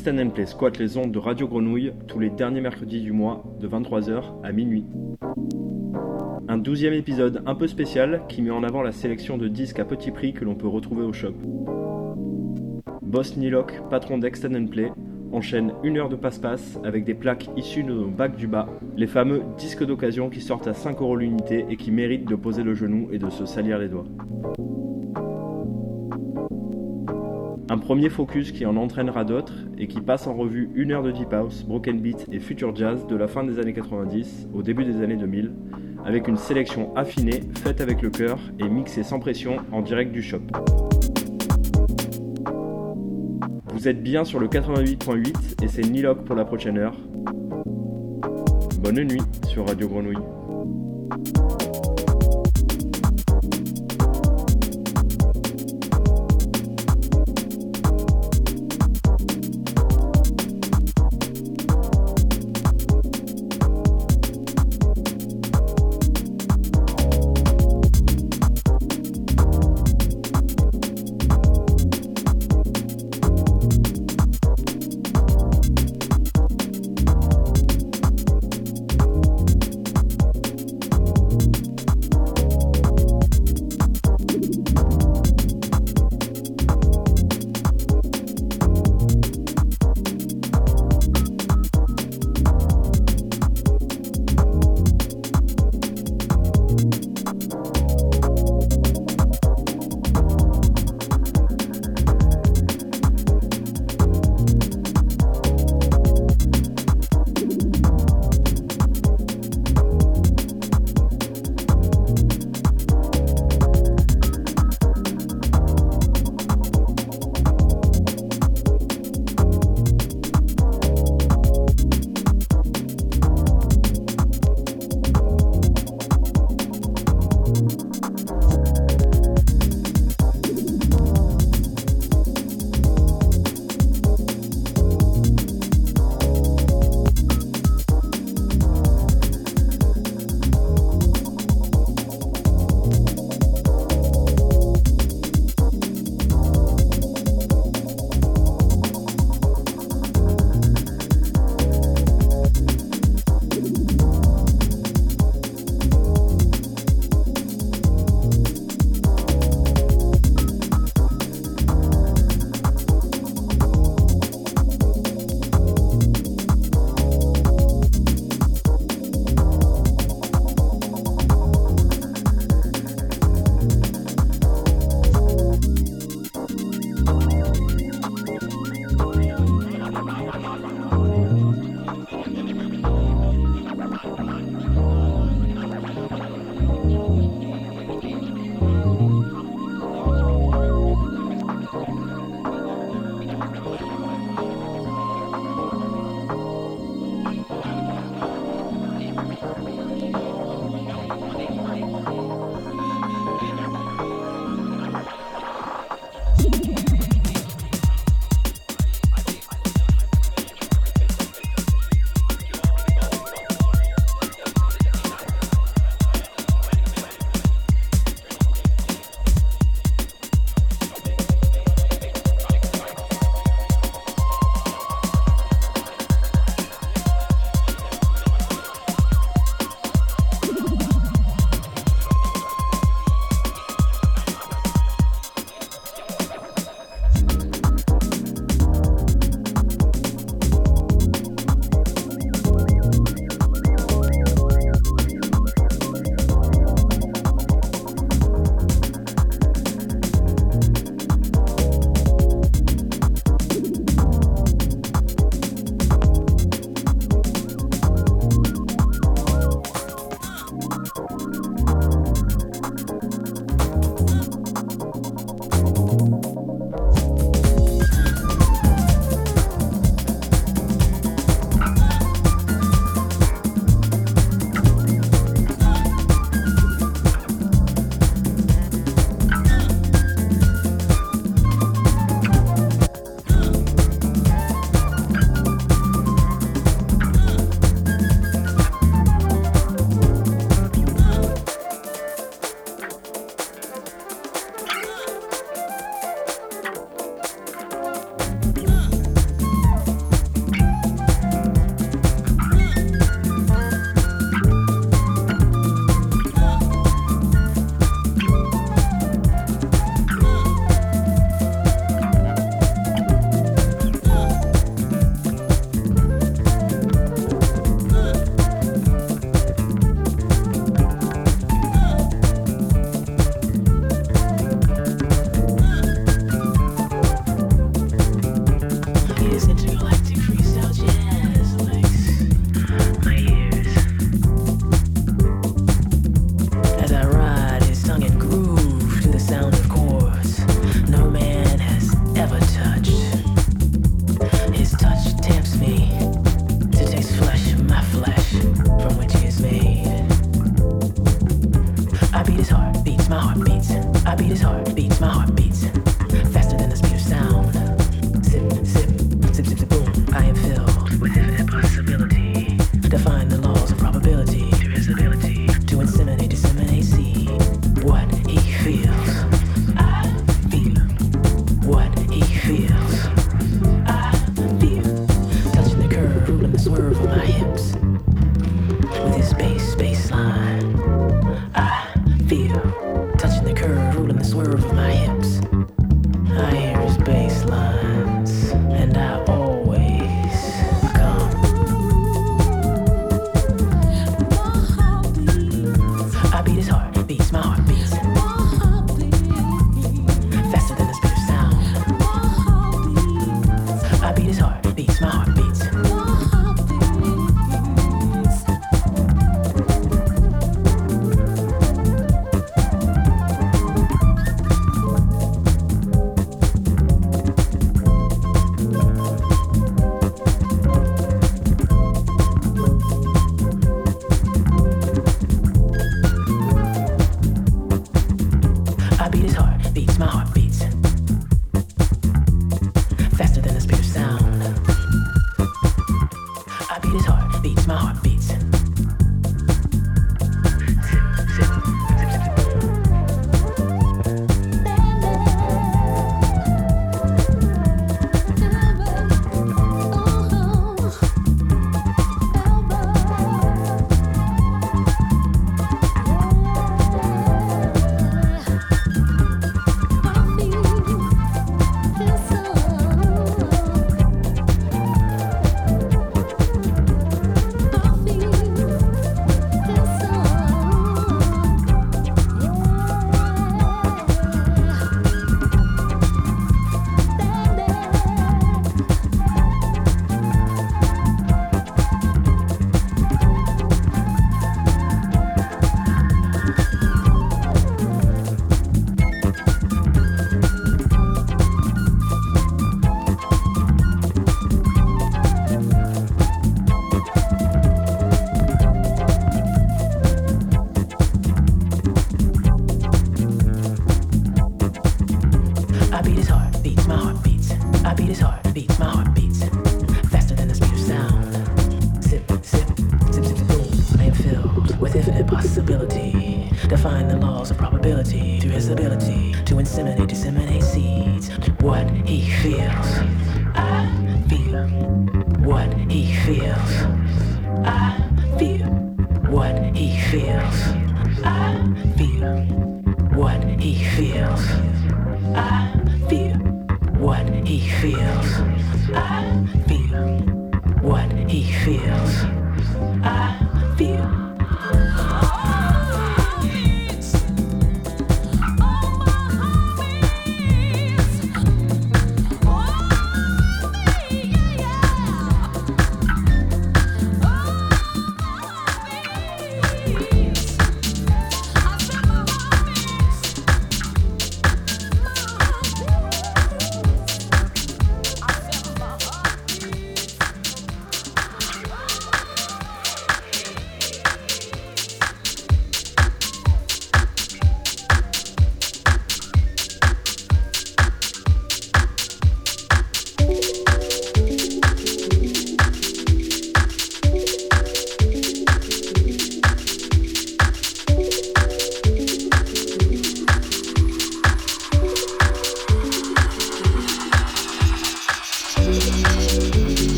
Extend and Play squatte les ondes de Radio Grenouille tous les derniers mercredis du mois de 23h à minuit. Un douzième épisode un peu spécial qui met en avant la sélection de disques à petit prix que l'on peut retrouver au shop. Boss Nilock, patron d'Extend Play, enchaîne une heure de passe-passe avec des plaques issues de nos bacs du bas, les fameux disques d'occasion qui sortent à 5 euros l'unité et qui méritent de poser le genou et de se salir les doigts. Un premier focus qui en entraînera d'autres et qui passe en revue une heure de deep house, broken beat et future jazz de la fin des années 90 au début des années 2000, avec une sélection affinée, faite avec le cœur et mixée sans pression en direct du shop. Vous êtes bien sur le 88.8 et c'est Niloc pour la prochaine heure. Bonne nuit sur Radio Grenouille.